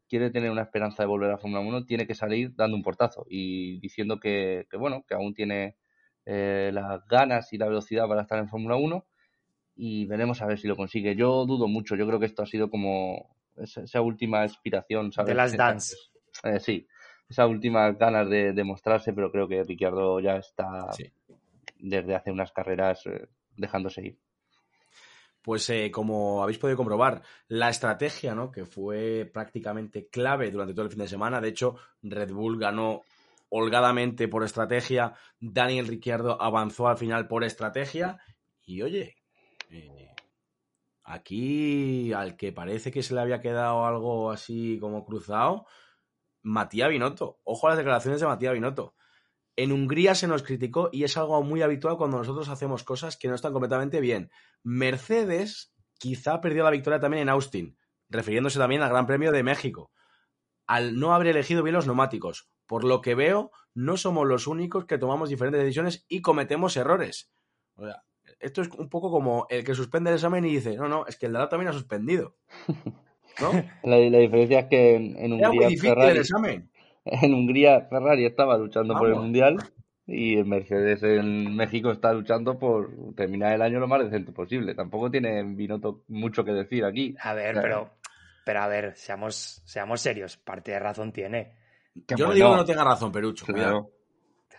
Speaker 7: quiere tener una esperanza de volver a la Fórmula 1, tiene que salir dando un portazo y diciendo que, que bueno, que aún tiene eh, las ganas y la velocidad para estar en Fórmula 1 y veremos a ver si lo consigue. Yo dudo mucho, yo creo que esto ha sido como esa, última inspiración, ¿sabes?
Speaker 8: De las dance.
Speaker 7: Eh, sí, esa última ganas de demostrarse, pero creo que Ricciardo ya está desde hace unas carreras eh, dejándose ir.
Speaker 6: Pues eh, como habéis podido comprobar, la estrategia, ¿no? Que fue prácticamente clave durante todo el fin de semana. De hecho, Red Bull ganó holgadamente por estrategia. Daniel Ricciardo avanzó al final por estrategia. Y oye, eh, aquí, al que parece que se le había quedado algo así como cruzado, Matías Binotto. Ojo a las declaraciones de Matías Binotto. En Hungría se nos criticó y es algo muy habitual cuando nosotros hacemos cosas que no están completamente bien. Mercedes quizá perdió la victoria también en Austin, refiriéndose también al Gran Premio de México, al no haber elegido bien los neumáticos. Por lo que veo, no somos los únicos que tomamos diferentes decisiones y cometemos errores. O sea, esto es un poco como el que suspende el examen y dice, no, no, es que el de la también ha suspendido. ¿No?
Speaker 7: La, diferencia es que en, Hungría.
Speaker 6: Ferrari, el examen.
Speaker 7: En Hungría, Ferrari estaba luchando por el mundial y el Mercedes en México está luchando por terminar el año lo más decente posible. Tampoco tiene Binotto mucho que decir aquí.
Speaker 8: A ver, pero, pero a ver, seamos, seamos serios, parte de razón tiene.
Speaker 6: Yo no digo que no tenga razón, Perucho, cuidado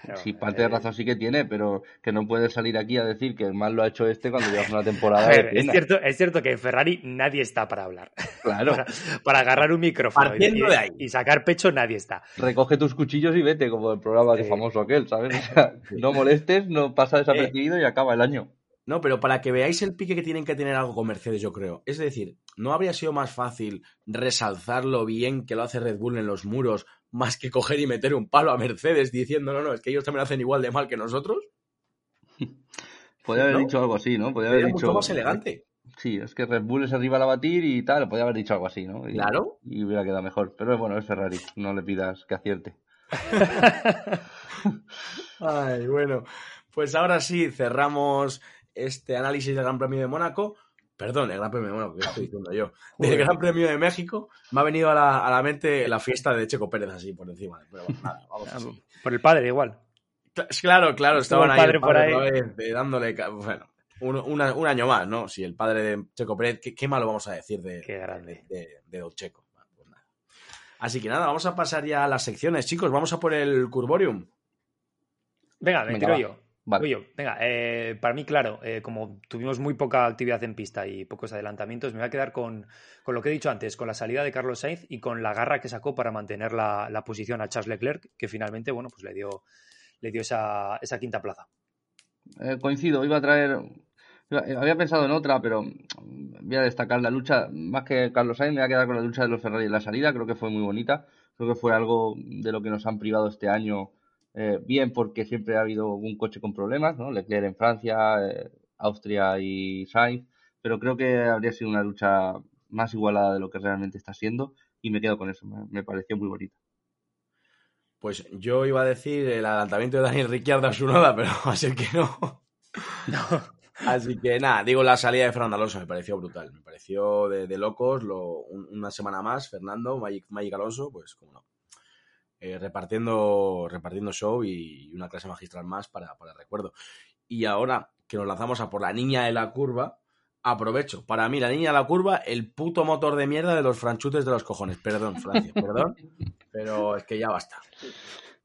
Speaker 7: sí, parte de razón sí que tiene, pero que no puede salir aquí a decir que el mal lo ha hecho este cuando llevas una temporada.
Speaker 8: es, cierto, es cierto que en Ferrari nadie está para hablar.
Speaker 7: Claro.
Speaker 8: para, agarrar un micrófono y, sacar pecho nadie está.
Speaker 7: Recoge tus cuchillos y vete, como el programa de famoso aquel, ¿sabes? no molestes, no pasa desapercibido y acaba el año.
Speaker 6: No, pero para que veáis el pique que tienen que tener algo con Mercedes, yo creo. Es decir, ¿no habría sido más fácil resalzar lo bien que lo hace Red Bull en los muros, más que coger y meter un palo a Mercedes diciendo, no, no, es que ellos también hacen igual de mal que nosotros?
Speaker 7: Podría haber dicho algo así, ¿no? Podría haber dicho.
Speaker 6: mucho más elegante.
Speaker 7: Sí, es que Red Bull es arriba a batir y tal, podría haber dicho algo así, ¿no?
Speaker 6: claro.
Speaker 7: Y hubiera quedado mejor. Pero bueno, es Ferrari, no le pidas que acierte.
Speaker 6: Ay, bueno. Pues ahora sí, cerramos este análisis del Gran Premio de Mónaco, perdón, el Gran Premio de Mónaco, que estoy diciendo yo, del Gran Premio de México, me ha venido a la, mente la fiesta de Checo Pérez así por encima. Pero nada, vamos ah,
Speaker 8: Por el padre igual.
Speaker 6: Claro, claro, estaban ahí, padre por ahí. dándole... Bueno, un, un, año más, ¿no? Si el padre de Checo Pérez, ¿qué, malo vamos a decir de,
Speaker 8: qué grande.
Speaker 6: de, de, Don Checo? Pues Así que nada, vamos a pasar ya a las secciones, chicos. Vamos a por el Curborium.
Speaker 8: Venga, me tiro yo. Vale. venga, eh, para mí, claro, eh, como tuvimos muy poca actividad en pista y pocos adelantamientos, me voy a quedar con, con, lo que he dicho antes, con la salida de Carlos Sainz y con la garra que sacó para mantener la, la posición a Charles Leclerc, que finalmente, bueno, pues le dio, le dio esa, esa quinta plaza.
Speaker 7: Eh, coincido, iba a traer. había pensado en otra, pero voy a destacar la lucha. Más que Carlos Sainz, me voy a quedar con la lucha de los Ferrari en la salida. Creo que fue muy bonita. Creo que fue algo de lo que nos han privado este año eh, bien porque siempre ha habido un coche con problemas, ¿no? Leclerc en Francia, eh, Austria y Sainz, pero creo que habría sido una lucha más igualada de lo que realmente está siendo y me quedo con eso, me, pareció muy bonita.
Speaker 6: Pues yo iba a decir el adelantamiento de Daniel Ricciardo a su noda, pero va a ser que no. Así que nada, digo la salida de Fernando Alonso me pareció brutal, me pareció de, locos lo, una semana más, Fernando, Magic, Magic Alonso, pues como no. Eh, repartiendo, repartiendo show y una clase magistral más para, para recuerdo. Y ahora que nos lanzamos a por la niña de la curva, aprovecho. Para mí, la niña de la curva, el puto motor de mierda de los franchutes de los cojones. Perdón, Francia, perdón. pero es que ya basta.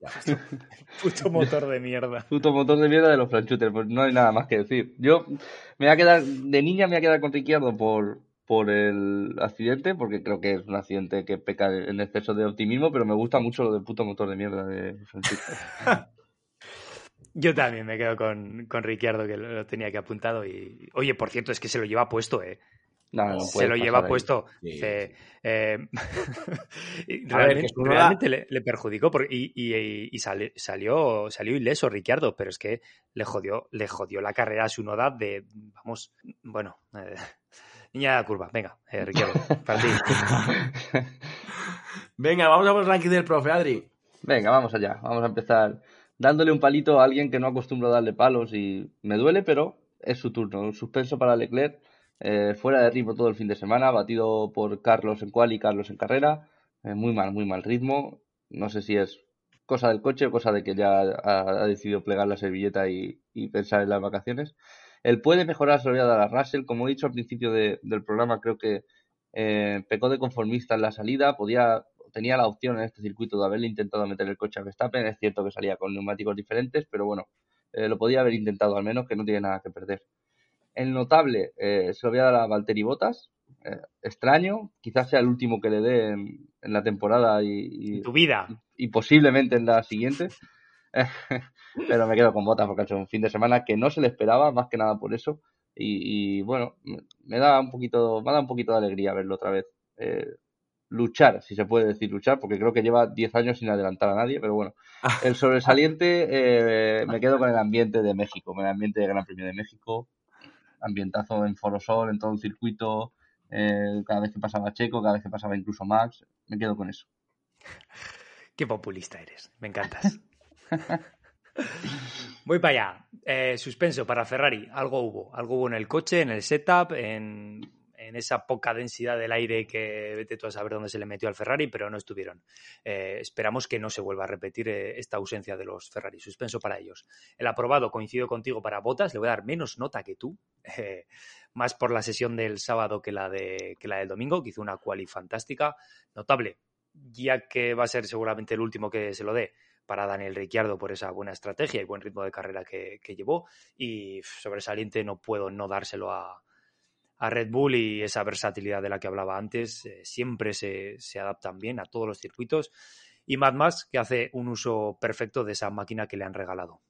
Speaker 6: Ya basta.
Speaker 8: puto motor de mierda.
Speaker 7: Puto motor de mierda de los franchutes. Pues no hay nada más que decir. Yo me voy a quedar, de niña me voy a quedar con Ricciardo por, por el accidente, porque creo que es un accidente que peca en exceso de optimismo, pero me gusta mucho lo del puto motor de mierda de Francisco.
Speaker 8: Yo también me quedo con, con Ricciardo, que lo tenía que apuntado. Y oye, por cierto, es que se lo lleva puesto, ¿eh?
Speaker 7: No, no
Speaker 8: se lo lleva puesto. Eh, realmente, le, perjudicó y, salió, salió ileso Ricciardo, pero es que le jodió, le jodió la carrera a su noda de, vamos, bueno, eh, Niña de la curva, venga, eh, para ti.
Speaker 6: venga, vamos a ver el ranking del profe, Adri.
Speaker 7: Venga, vamos allá. Vamos a empezar dándole un palito a alguien que no acostumbra a darle palos y me duele, pero es su turno. Un suspenso para Leclerc, eh, fuera de ritmo todo el fin de semana, batido por Carlos en cual y Carlos en carrera. Eh, muy mal, muy mal ritmo. No sé si es cosa del coche o cosa de que ya ha, decidido plegar la servilleta y, y pensar en las vacaciones. Él puede mejorar, se lo voy a dar a Russell. Como he dicho al principio del programa, creo que eh, pecó de conformista en la salida. Podía, tenía la opción en este circuito de haberle intentado meter el coche a Verstappen. Es cierto que salía con neumáticos diferentes, pero bueno, eh, lo podía haber intentado al menos, que no tiene nada que perder. El notable eh, se lo voy a dar a Valtteri Bottas. extraño, quizás sea el último que le dé en, la temporada y,
Speaker 8: tu vida.
Speaker 7: y posiblemente en la siguiente. pero me quedo con botas porque ha hecho un fin de semana que no se le esperaba, más que nada por eso. Y, bueno, me da un poquito, me da un poquito de alegría verlo otra vez. Eh, luchar, si se puede decir luchar, porque creo que lleva 10 años sin adelantar a nadie, pero bueno, el sobresaliente eh, me quedo con el ambiente de México, con el ambiente de Gran Premio de México, ambientazo en Forosol, en todo un circuito, eh, cada vez que pasaba Checo, cada vez que pasaba incluso Max, me quedo con eso.
Speaker 8: Qué populista eres, me encantas. Voy para allá. Eh, suspenso para Ferrari. Algo hubo. Algo hubo en el coche, en el setup, en, esa poca densidad del aire que vete tú a saber dónde se le metió al Ferrari, pero no estuvieron. Eh, esperamos que no se vuelva a repetir eh, esta ausencia de los Ferrari. Suspenso para ellos. El aprobado, coincido contigo para Botas, le voy a dar menos nota que tú. más por la sesión del sábado que la, de, que la del domingo, que hizo una quali fantástica. Notable, ya que va a ser seguramente el último que se lo dé para Daniel Ricciardo por esa buena estrategia y buen ritmo de carrera que, llevó. Y sobresaliente no puedo no dárselo a, Red Bull y esa versatilidad de la que hablaba antes. Eh, siempre se, adaptan bien a todos los circuitos. Y Mad Max, que hace un uso perfecto de esa máquina que le han regalado.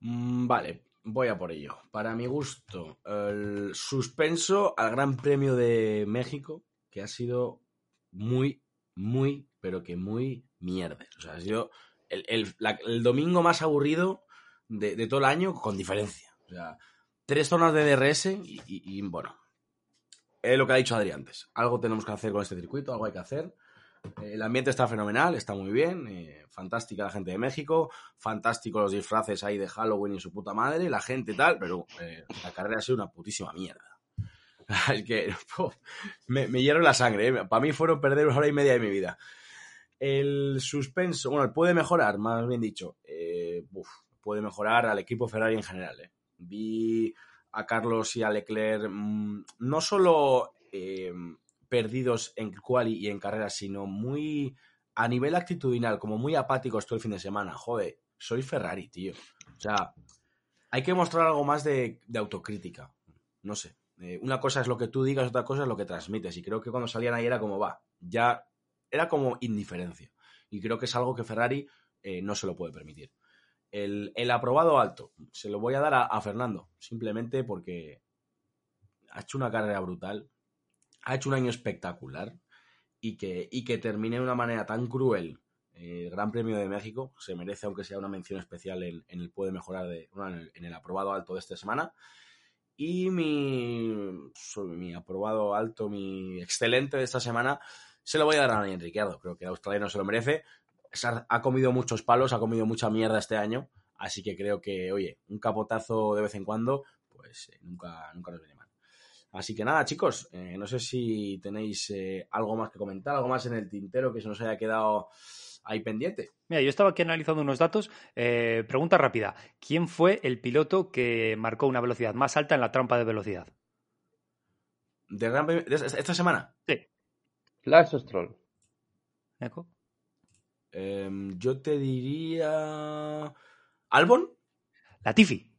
Speaker 6: Mm, vale, voy a por ello. Para mi gusto, el suspenso al Gran Premio de México, que ha sido muy, muy, pero que muy mierdes. O sea, ha sido el, domingo más aburrido de, todo el año con diferencia. O sea, tres zonas de DRS y, bueno, es lo que ha dicho Adri antes. Algo tenemos que hacer con este circuito, algo hay que hacer. El ambiente está fenomenal, está muy bien, eh, fantástica la gente de México, fantástico los disfraces ahí de Halloween y su puta madre, la gente tal, pero eh, la carrera ha sido una putísima mierda. es que me, me hierro la sangre, eh. para mí fueron perder una hora y media de mi vida. El suspenso, bueno, puede mejorar, más bien dicho. Eh, puede mejorar al equipo Ferrari en general. Eh. Vi a Carlos y a Leclerc mm, no solo eh, perdidos en quali y en carrera, sino muy a nivel actitudinal, como muy apáticos todo el fin de semana. Joder, soy Ferrari, tío. O sea, hay que mostrar algo más de, autocrítica. No sé. Eh, una cosa es lo que tú digas, otra cosa es lo que transmites. Y creo que cuando salían ahí era como, va, ya era como indiferencia. Y creo que es algo que Ferrari eh, no se lo puede permitir. El, aprobado alto, se lo voy a dar a, Fernando, simplemente porque ha hecho una carrera brutal, ha hecho un año espectacular y que, y que termine de una manera tan cruel eh, el Gran Premio de México, se merece aunque sea una mención especial en, el puede mejorar de, en, el, aprobado alto de esta semana. Y mi, mi aprobado alto, mi excelente de esta semana, se lo voy a dar a Daniel Ricciardo. Creo que el australiano se lo merece ha comido muchos palos, ha comido mucha mierda este año, así que creo que, oye, un capotazo de vez en cuando, pues eh, nunca, nunca nos viene mal. Así que nada, chicos, eh, no sé si tenéis eh, algo más que comentar, algo más en el tintero que se nos haya quedado ahí pendiente.
Speaker 8: Mira, yo estaba aquí analizando unos datos. pregunta rápida. ¿Quién fue el piloto que marcó una velocidad más alta en la trampa de velocidad?
Speaker 6: ¿De, esta semana?
Speaker 8: Sí.
Speaker 7: Lance Stroll.
Speaker 8: ¿Eco?
Speaker 6: Em, yo te diría. ¿Albon?
Speaker 8: Latifi.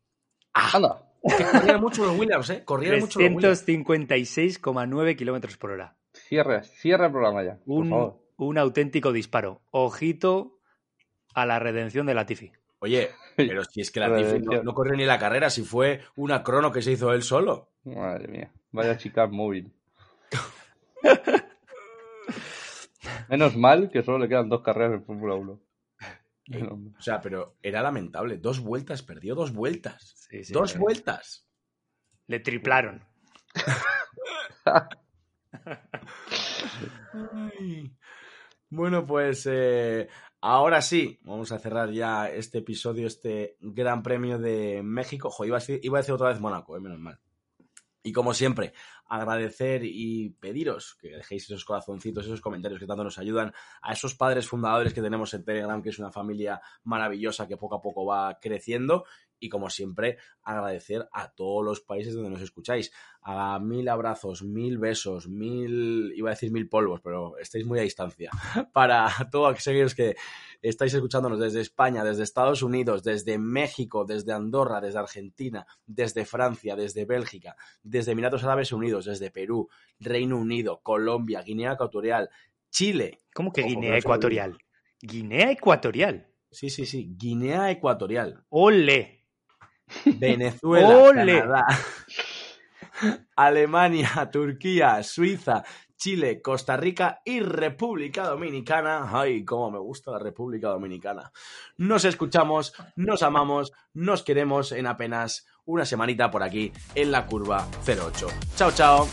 Speaker 6: ¡Ah! Anda. corrían mucho los Williams, ¿eh? Corrían mucho los
Speaker 8: 356,9 kilómetros por hora.
Speaker 7: Cierra, cierra el programa ya.
Speaker 8: Un, un auténtico disparo. Ojito a la redención de Latifi.
Speaker 6: Oye, pero si es que Latifi no, no, corrió ni la carrera, si fue una crono que se hizo él solo.
Speaker 7: Madre mía, vaya chica móvil. Menos mal que solo le quedan dos carreras en Fórmula 1.
Speaker 6: o sea, pero era lamentable. Dos vueltas, perdió dos vueltas. dos vueltas.
Speaker 8: Le triplaron.
Speaker 6: Bueno, pues eh, ahora sí, vamos a cerrar ya este episodio, este Gran Premio de México. iba a decir, iba a decir otra vez Mónaco, eh, menos mal. Y como siempre, agradecer y pediros que dejéis esos corazoncitos, esos comentarios que tanto nos ayudan a esos padres fundadores que tenemos en Telegram, que es una familia maravillosa que poco a poco va creciendo y como siempre agradecer a todos los países donde nos escucháis. A mil abrazos, mil besos, mil, iba a decir mil polvos, pero estáis muy a distancia. Para todos aquellos que estáis escuchándonos desde España, desde Estados Unidos, desde México, desde Andorra, desde Argentina, desde Francia, desde Bélgica, desde Emiratos Árabes Unidos, desde Perú, Reino Unido, Colombia, Guinea Ecuatorial, Chile.
Speaker 8: ¿Cómo que Guinea Ecuatorial? Guinea Ecuatorial.
Speaker 6: Sí, sí, sí, Guinea Ecuatorial.
Speaker 8: ¡Ole!
Speaker 6: Venezuela, Canadá, Alemania, Turquía, Suiza, Chile, Costa Rica y República Dominicana. Ay, cómo me gusta la República Dominicana. Nos escuchamos, nos amamos, nos queremos en apenas una semanita por aquí en la curva 08. Chao, chao.